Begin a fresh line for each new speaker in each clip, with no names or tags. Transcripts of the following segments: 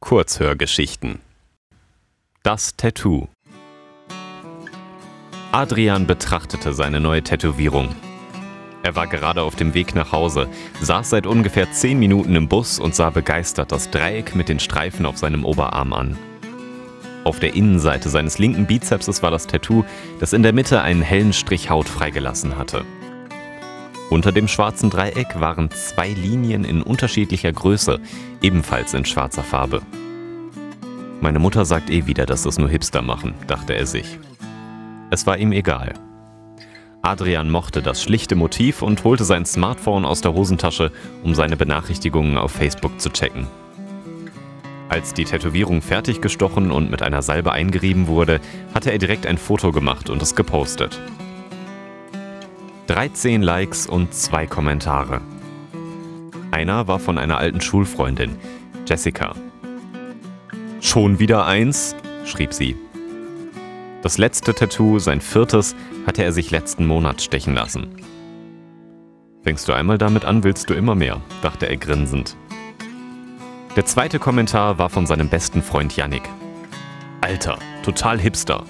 Kurzhörgeschichten Das Tattoo Adrian betrachtete seine neue Tätowierung. Er war gerade auf dem Weg nach Hause, saß seit ungefähr zehn Minuten im Bus und sah begeistert das Dreieck mit den Streifen auf seinem Oberarm an. Auf der Innenseite seines linken Bizepses war das Tattoo, das in der Mitte einen hellen Strich Haut freigelassen hatte. Unter dem schwarzen Dreieck waren zwei Linien in unterschiedlicher Größe, ebenfalls in schwarzer Farbe. Meine Mutter sagt eh wieder, dass das nur Hipster machen, dachte er sich. Es war ihm egal. Adrian mochte das schlichte Motiv und holte sein Smartphone aus der Hosentasche, um seine Benachrichtigungen auf Facebook zu checken. Als die Tätowierung fertig gestochen und mit einer Salbe eingerieben wurde, hatte er direkt ein Foto gemacht und es gepostet. 13 Likes und zwei Kommentare. Einer war von einer alten Schulfreundin, Jessica. Schon wieder eins? schrieb sie. Das letzte Tattoo, sein viertes, hatte er sich letzten Monat stechen lassen. Fängst du einmal damit an, willst du immer mehr, dachte er grinsend. Der zweite Kommentar war von seinem besten Freund Yannick. Alter, total hipster.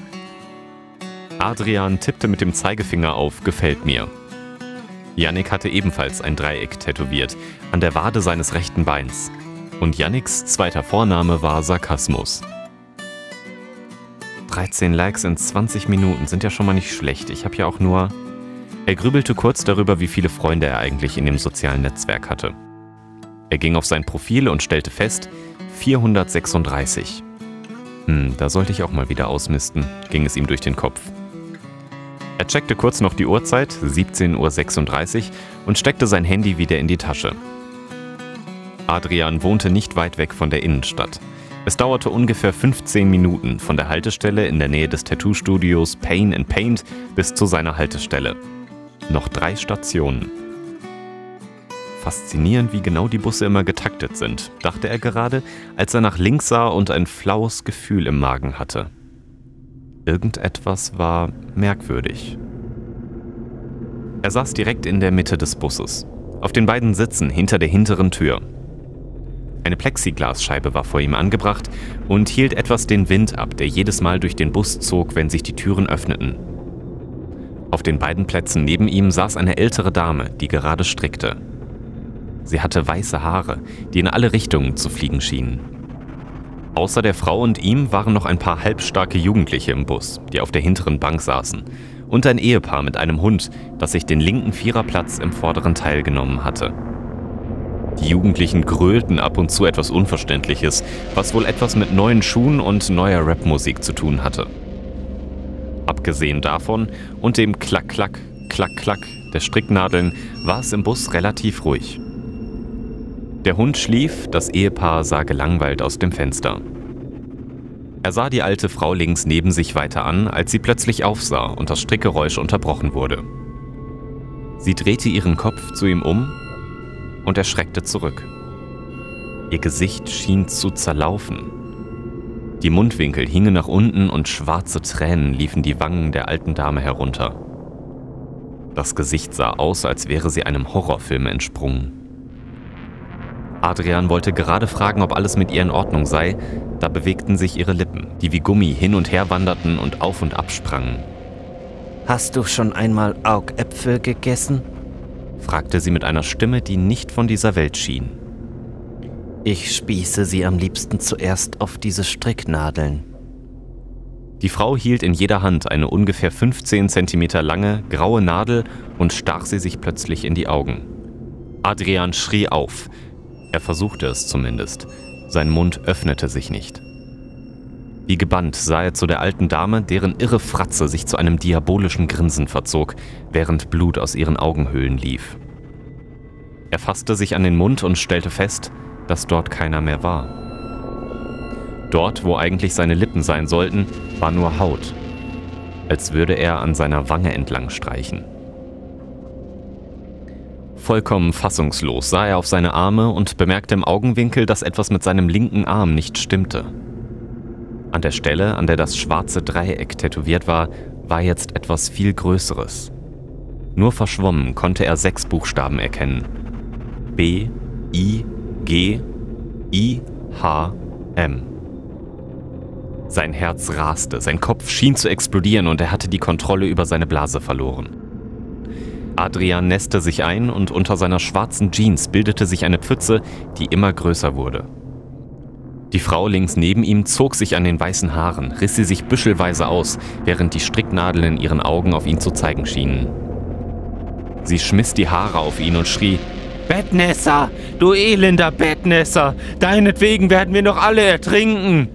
Adrian tippte mit dem Zeigefinger auf Gefällt mir. Yannick hatte ebenfalls ein Dreieck tätowiert, an der Wade seines rechten Beins. Und Yannicks zweiter Vorname war Sarkasmus. 13 Likes in 20 Minuten sind ja schon mal nicht schlecht. Ich habe ja auch nur. Er grübelte kurz darüber, wie viele Freunde er eigentlich in dem sozialen Netzwerk hatte. Er ging auf sein Profil und stellte fest, 436. Hm, da sollte ich auch mal wieder ausmisten, ging es ihm durch den Kopf. Er checkte kurz noch die Uhrzeit, 17.36 Uhr, und steckte sein Handy wieder in die Tasche. Adrian wohnte nicht weit weg von der Innenstadt. Es dauerte ungefähr 15 Minuten von der Haltestelle in der Nähe des Tattoo-Studios Pain and Paint bis zu seiner Haltestelle. Noch drei Stationen. Faszinierend, wie genau die Busse immer getaktet sind, dachte er gerade, als er nach links sah und ein flaues Gefühl im Magen hatte. Irgendetwas war merkwürdig. Er saß direkt in der Mitte des Busses, auf den beiden Sitzen hinter der hinteren Tür. Eine Plexiglasscheibe war vor ihm angebracht und hielt etwas den Wind ab, der jedes Mal durch den Bus zog, wenn sich die Türen öffneten. Auf den beiden Plätzen neben ihm saß eine ältere Dame, die gerade strickte. Sie hatte weiße Haare, die in alle Richtungen zu fliegen schienen. Außer der Frau und ihm waren noch ein paar halbstarke Jugendliche im Bus, die auf der hinteren Bank saßen, und ein Ehepaar mit einem Hund, das sich den linken Viererplatz im vorderen Teil genommen hatte. Die Jugendlichen grölten ab und zu etwas Unverständliches, was wohl etwas mit neuen Schuhen und neuer Rapmusik zu tun hatte. Abgesehen davon und dem Klack-Klack, Klack-Klack der Stricknadeln war es im Bus relativ ruhig. Der Hund schlief, das Ehepaar sah gelangweilt aus dem Fenster. Er sah die alte Frau links neben sich weiter an, als sie plötzlich aufsah und das Strickgeräusch unterbrochen wurde. Sie drehte ihren Kopf zu ihm um und er schreckte zurück. Ihr Gesicht schien zu zerlaufen. Die Mundwinkel hingen nach unten und schwarze Tränen liefen die Wangen der alten Dame herunter. Das Gesicht sah aus, als wäre sie einem Horrorfilm entsprungen. Adrian wollte gerade fragen, ob alles mit ihr in Ordnung sei, da bewegten sich ihre Lippen, die wie Gummi hin und her wanderten und auf und ab sprangen.
Hast du schon einmal Augäpfel gegessen?
fragte sie mit einer Stimme, die nicht von dieser Welt schien.
Ich spieße sie am liebsten zuerst auf diese Stricknadeln.
Die Frau hielt in jeder Hand eine ungefähr 15 cm lange, graue Nadel und stach sie sich plötzlich in die Augen. Adrian schrie auf, er versuchte es zumindest. Sein Mund öffnete sich nicht. Wie gebannt sah er zu der alten Dame, deren irre Fratze sich zu einem diabolischen Grinsen verzog, während Blut aus ihren Augenhöhlen lief. Er fasste sich an den Mund und stellte fest, dass dort keiner mehr war. Dort, wo eigentlich seine Lippen sein sollten, war nur Haut, als würde er an seiner Wange entlang streichen. Vollkommen fassungslos sah er auf seine Arme und bemerkte im Augenwinkel, dass etwas mit seinem linken Arm nicht stimmte. An der Stelle, an der das schwarze Dreieck tätowiert war, war jetzt etwas viel Größeres. Nur verschwommen konnte er sechs Buchstaben erkennen. B, I, G, I, H, M. Sein Herz raste, sein Kopf schien zu explodieren und er hatte die Kontrolle über seine Blase verloren. Adrian nässte sich ein und unter seiner schwarzen Jeans bildete sich eine Pfütze, die immer größer wurde. Die Frau links neben ihm zog sich an den weißen Haaren, riss sie sich büschelweise aus, während die Stricknadeln in ihren Augen auf ihn zu zeigen schienen. Sie schmiss die Haare auf ihn und schrie, Bettnässer, du elender Bettnässer, deinetwegen werden wir noch alle ertrinken.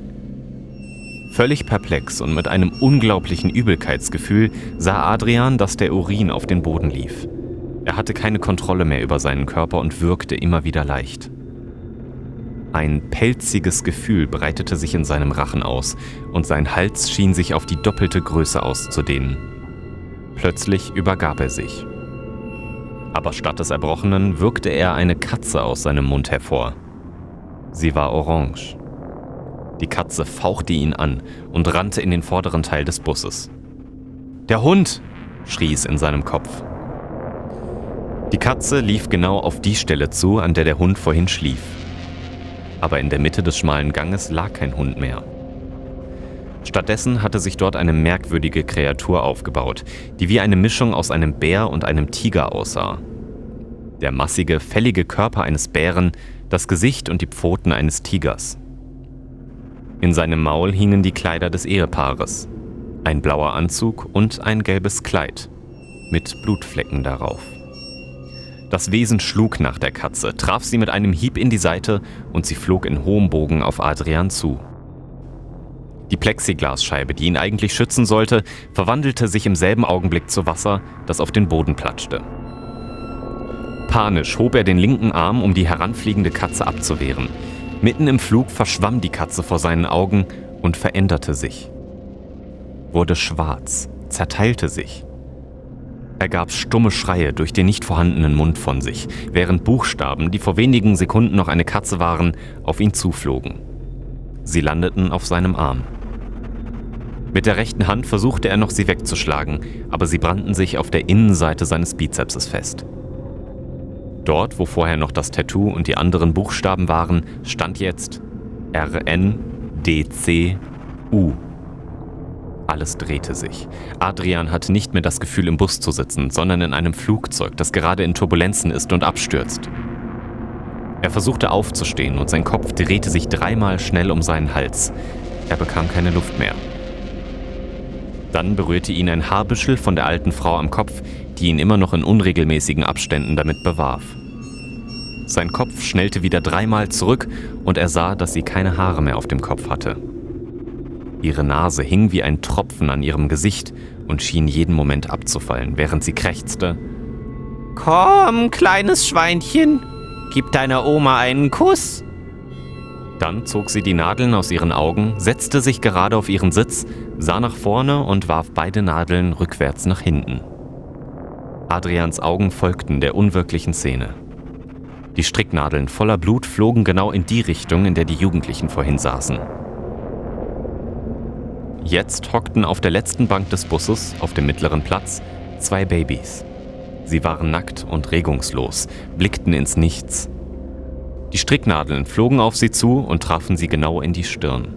Völlig perplex und mit einem unglaublichen Übelkeitsgefühl sah Adrian, dass der Urin auf den Boden lief. Er hatte keine Kontrolle mehr über seinen Körper und wirkte immer wieder leicht. Ein pelziges Gefühl breitete sich in seinem Rachen aus und sein Hals schien sich auf die doppelte Größe auszudehnen. Plötzlich übergab er sich. Aber statt des Erbrochenen wirkte er eine Katze aus seinem Mund hervor. Sie war orange. Die Katze fauchte ihn an und rannte in den vorderen Teil des Busses. Der Hund! schrie es in seinem Kopf. Die Katze lief genau auf die Stelle zu, an der der Hund vorhin schlief. Aber in der Mitte des schmalen Ganges lag kein Hund mehr. Stattdessen hatte sich dort eine merkwürdige Kreatur aufgebaut, die wie eine Mischung aus einem Bär und einem Tiger aussah. Der massige, fällige Körper eines Bären, das Gesicht und die Pfoten eines Tigers. In seinem Maul hingen die Kleider des Ehepaares. Ein blauer Anzug und ein gelbes Kleid mit Blutflecken darauf. Das Wesen schlug nach der Katze, traf sie mit einem Hieb in die Seite und sie flog in hohem Bogen auf Adrian zu. Die Plexiglasscheibe, die ihn eigentlich schützen sollte, verwandelte sich im selben Augenblick zu Wasser, das auf den Boden platschte. Panisch hob er den linken Arm, um die heranfliegende Katze abzuwehren. Mitten im Flug verschwamm die Katze vor seinen Augen und veränderte sich. Wurde schwarz, zerteilte sich. Er gab stumme Schreie durch den nicht vorhandenen Mund von sich, während Buchstaben, die vor wenigen Sekunden noch eine Katze waren, auf ihn zuflogen. Sie landeten auf seinem Arm. Mit der rechten Hand versuchte er noch, sie wegzuschlagen, aber sie brannten sich auf der Innenseite seines Bizepses fest. Dort, wo vorher noch das Tattoo und die anderen Buchstaben waren, stand jetzt RNDCU. Alles drehte sich. Adrian hatte nicht mehr das Gefühl, im Bus zu sitzen, sondern in einem Flugzeug, das gerade in Turbulenzen ist und abstürzt. Er versuchte aufzustehen und sein Kopf drehte sich dreimal schnell um seinen Hals. Er bekam keine Luft mehr. Dann berührte ihn ein Haarbüschel von der alten Frau am Kopf, die ihn immer noch in unregelmäßigen Abständen damit bewarf. Sein Kopf schnellte wieder dreimal zurück und er sah, dass sie keine Haare mehr auf dem Kopf hatte. Ihre Nase hing wie ein Tropfen an ihrem Gesicht und schien jeden Moment abzufallen, während sie krächzte. Komm, kleines Schweinchen, gib deiner Oma einen Kuss. Dann zog sie die Nadeln aus ihren Augen, setzte sich gerade auf ihren Sitz, sah nach vorne und warf beide Nadeln rückwärts nach hinten. Adrians Augen folgten der unwirklichen Szene. Die Stricknadeln voller Blut flogen genau in die Richtung, in der die Jugendlichen vorhin saßen. Jetzt hockten auf der letzten Bank des Busses, auf dem mittleren Platz, zwei Babys. Sie waren nackt und regungslos, blickten ins Nichts. Die Stricknadeln flogen auf sie zu und trafen sie genau in die Stirn.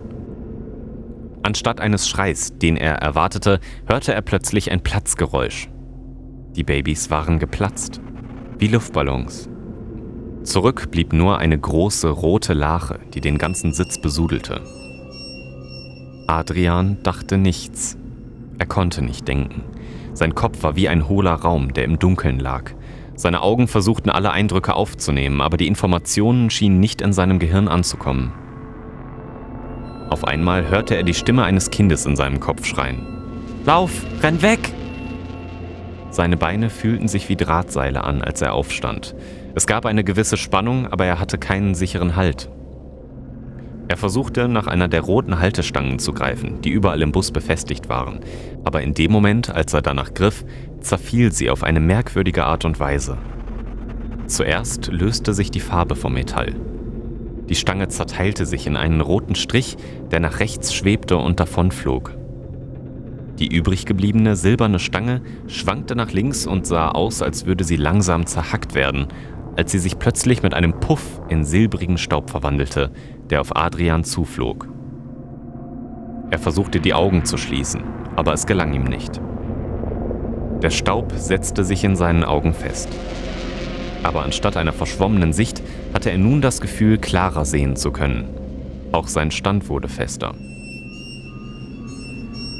Anstatt eines Schreis, den er erwartete, hörte er plötzlich ein Platzgeräusch. Die Babys waren geplatzt, wie Luftballons. Zurück blieb nur eine große rote Lache, die den ganzen Sitz besudelte. Adrian dachte nichts. Er konnte nicht denken. Sein Kopf war wie ein hohler Raum, der im Dunkeln lag. Seine Augen versuchten alle Eindrücke aufzunehmen, aber die Informationen schienen nicht in seinem Gehirn anzukommen. Auf einmal hörte er die Stimme eines Kindes in seinem Kopf schreien. Lauf, renn weg! Seine Beine fühlten sich wie Drahtseile an, als er aufstand. Es gab eine gewisse Spannung, aber er hatte keinen sicheren Halt. Er versuchte, nach einer der roten Haltestangen zu greifen, die überall im Bus befestigt waren, aber in dem Moment, als er danach griff, zerfiel sie auf eine merkwürdige Art und Weise. Zuerst löste sich die Farbe vom Metall. Die Stange zerteilte sich in einen roten Strich, der nach rechts schwebte und davonflog. Die übrig gebliebene silberne Stange schwankte nach links und sah aus, als würde sie langsam zerhackt werden, als sie sich plötzlich mit einem Puff in silbrigen Staub verwandelte, der auf Adrian zuflog. Er versuchte die Augen zu schließen, aber es gelang ihm nicht. Der Staub setzte sich in seinen Augen fest. Aber anstatt einer verschwommenen Sicht hatte er nun das Gefühl, klarer sehen zu können. Auch sein Stand wurde fester.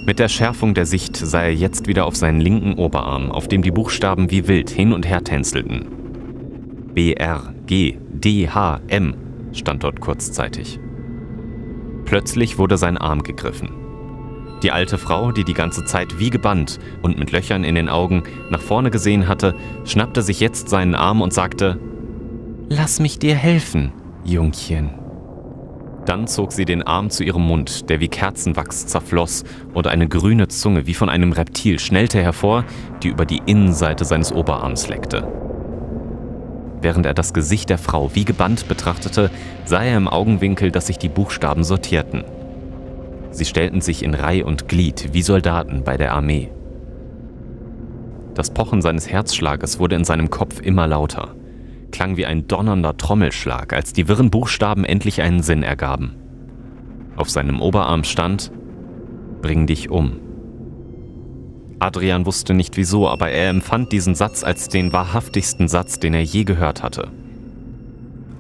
Mit der Schärfung der Sicht sah er jetzt wieder auf seinen linken Oberarm, auf dem die Buchstaben wie wild hin und her tänzelten. B, R, G, D, H, M stand dort kurzzeitig. Plötzlich wurde sein Arm gegriffen. Die alte Frau, die die ganze Zeit wie gebannt und mit Löchern in den Augen nach vorne gesehen hatte, schnappte sich jetzt seinen Arm und sagte, Lass mich dir helfen, Jungchen. Dann zog sie den Arm zu ihrem Mund, der wie Kerzenwachs zerfloss, und eine grüne Zunge wie von einem Reptil schnellte hervor, die über die Innenseite seines Oberarms leckte. Während er das Gesicht der Frau wie gebannt betrachtete, sah er im Augenwinkel, dass sich die Buchstaben sortierten. Sie stellten sich in Reih und Glied wie Soldaten bei der Armee. Das Pochen seines Herzschlages wurde in seinem Kopf immer lauter klang wie ein donnernder Trommelschlag, als die wirren Buchstaben endlich einen Sinn ergaben. Auf seinem Oberarm stand Bring dich um. Adrian wusste nicht wieso, aber er empfand diesen Satz als den wahrhaftigsten Satz, den er je gehört hatte.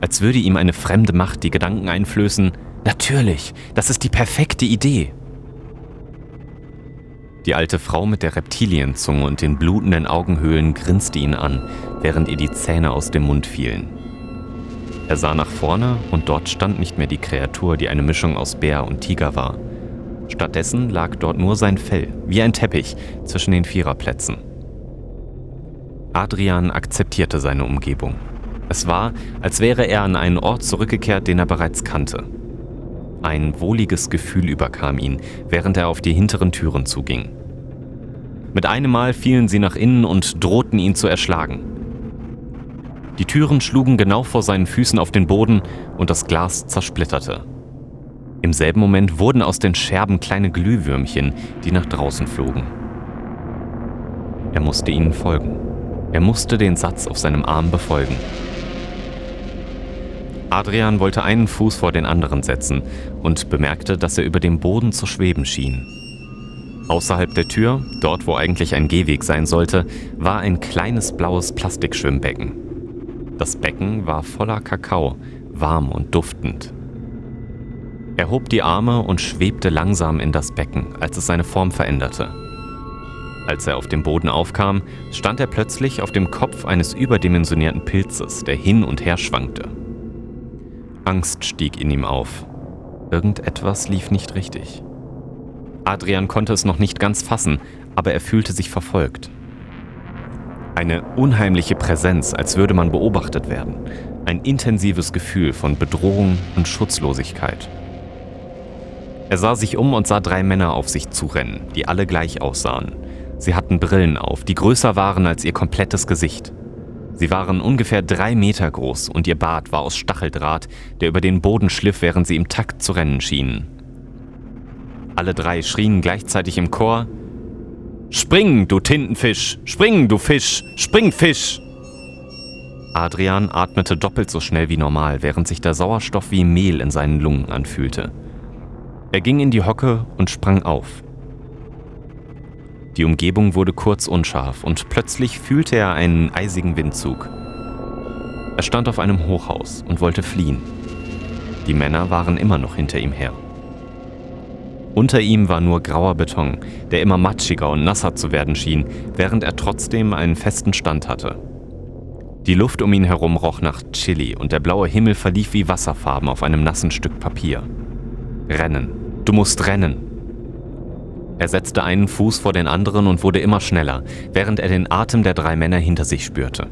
Als würde ihm eine fremde Macht die Gedanken einflößen, natürlich, das ist die perfekte Idee. Die alte Frau mit der Reptilienzunge und den blutenden Augenhöhlen grinste ihn an, während ihr die Zähne aus dem Mund fielen. Er sah nach vorne und dort stand nicht mehr die Kreatur, die eine Mischung aus Bär und Tiger war. Stattdessen lag dort nur sein Fell, wie ein Teppich, zwischen den Viererplätzen. Adrian akzeptierte seine Umgebung. Es war, als wäre er an einen Ort zurückgekehrt, den er bereits kannte. Ein wohliges Gefühl überkam ihn, während er auf die hinteren Türen zuging. Mit einem Mal fielen sie nach innen und drohten ihn zu erschlagen. Die Türen schlugen genau vor seinen Füßen auf den Boden und das Glas zersplitterte. Im selben Moment wurden aus den Scherben kleine Glühwürmchen, die nach draußen flogen. Er musste ihnen folgen. Er musste den Satz auf seinem Arm befolgen. Adrian wollte einen Fuß vor den anderen setzen und bemerkte, dass er über dem Boden zu schweben schien. Außerhalb der Tür, dort wo eigentlich ein Gehweg sein sollte, war ein kleines blaues Plastikschwimmbecken. Das Becken war voller Kakao, warm und duftend. Er hob die Arme und schwebte langsam in das Becken, als es seine Form veränderte. Als er auf dem Boden aufkam, stand er plötzlich auf dem Kopf eines überdimensionierten Pilzes, der hin und her schwankte. Angst stieg in ihm auf. Irgendetwas lief nicht richtig. Adrian konnte es noch nicht ganz fassen, aber er fühlte sich verfolgt. Eine unheimliche Präsenz, als würde man beobachtet werden. Ein intensives Gefühl von Bedrohung und Schutzlosigkeit. Er sah sich um und sah drei Männer auf sich zurennen, die alle gleich aussahen. Sie hatten Brillen auf, die größer waren als ihr komplettes Gesicht. Sie waren ungefähr drei Meter groß und ihr Bart war aus Stacheldraht, der über den Boden schliff, während sie im Takt zu rennen schienen. Alle drei schrien gleichzeitig im Chor Spring, du Tintenfisch! Spring, du Fisch! Spring, Fisch! Adrian atmete doppelt so schnell wie normal, während sich der Sauerstoff wie Mehl in seinen Lungen anfühlte. Er ging in die Hocke und sprang auf. Die Umgebung wurde kurz unscharf und plötzlich fühlte er einen eisigen Windzug. Er stand auf einem Hochhaus und wollte fliehen. Die Männer waren immer noch hinter ihm her. Unter ihm war nur grauer Beton, der immer matschiger und nasser zu werden schien, während er trotzdem einen festen Stand hatte. Die Luft um ihn herum roch nach Chili und der blaue Himmel verlief wie Wasserfarben auf einem nassen Stück Papier. Rennen. Du musst rennen. Er setzte einen Fuß vor den anderen und wurde immer schneller, während er den Atem der drei Männer hinter sich spürte.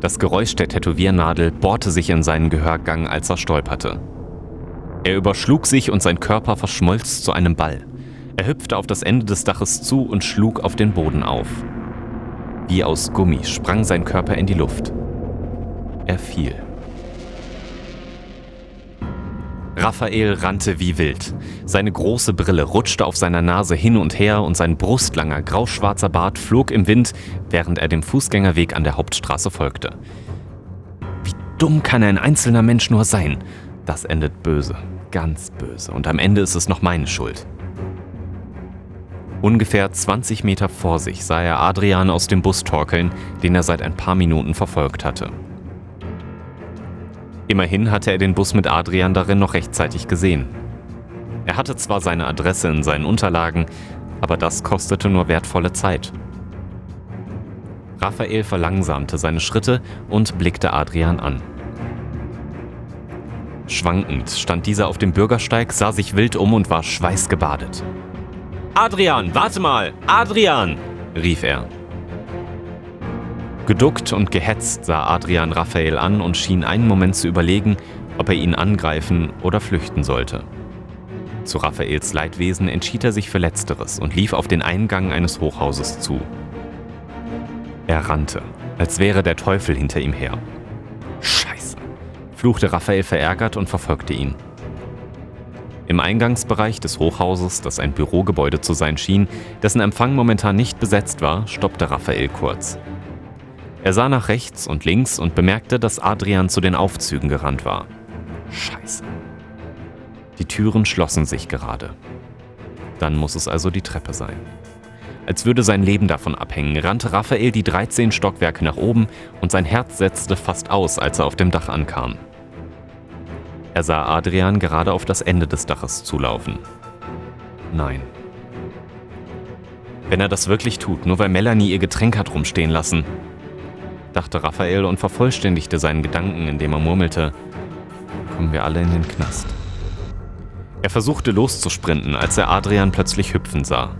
Das Geräusch der Tätowiernadel bohrte sich in seinen Gehörgang, als er stolperte. Er überschlug sich und sein Körper verschmolz zu einem Ball. Er hüpfte auf das Ende des Daches zu und schlug auf den Boden auf. Wie aus Gummi sprang sein Körper in die Luft. Er fiel. Raphael rannte wie wild. Seine große Brille rutschte auf seiner Nase hin und her und sein brustlanger, grauschwarzer Bart flog im Wind, während er dem Fußgängerweg an der Hauptstraße folgte. Wie dumm kann ein einzelner Mensch nur sein? Das endet böse, ganz böse, und am Ende ist es noch meine Schuld. Ungefähr 20 Meter vor sich sah er Adrian aus dem Bus torkeln, den er seit ein paar Minuten verfolgt hatte. Immerhin hatte er den Bus mit Adrian darin noch rechtzeitig gesehen. Er hatte zwar seine Adresse in seinen Unterlagen, aber das kostete nur wertvolle Zeit. Raphael verlangsamte seine Schritte und blickte Adrian an. Schwankend stand dieser auf dem Bürgersteig, sah sich wild um und war schweißgebadet. Adrian, warte mal! Adrian! rief er. Geduckt und gehetzt sah Adrian Raphael an und schien einen Moment zu überlegen, ob er ihn angreifen oder flüchten sollte. Zu Raphaels Leidwesen entschied er sich für Letzteres und lief auf den Eingang eines Hochhauses zu. Er rannte, als wäre der Teufel hinter ihm her. Fluchte Raphael verärgert und verfolgte ihn. Im Eingangsbereich des Hochhauses, das ein Bürogebäude zu sein schien, dessen Empfang momentan nicht besetzt war, stoppte Raphael kurz. Er sah nach rechts und links und bemerkte, dass Adrian zu den Aufzügen gerannt war. Scheiße. Die Türen schlossen sich gerade. Dann muss es also die Treppe sein. Als würde sein Leben davon abhängen, rannte Raphael die 13 Stockwerke nach oben und sein Herz setzte fast aus, als er auf dem Dach ankam. Er sah Adrian gerade auf das Ende des Daches zulaufen. Nein. Wenn er das wirklich tut, nur weil Melanie ihr Getränk hat rumstehen lassen, dachte Raphael und vervollständigte seinen Gedanken, indem er murmelte, kommen wir alle in den Knast. Er versuchte loszusprinten, als er Adrian plötzlich hüpfen sah.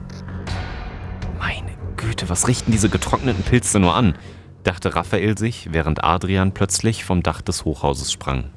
Güte, was richten diese getrockneten Pilze nur an? dachte Raphael sich, während Adrian plötzlich vom Dach des Hochhauses sprang.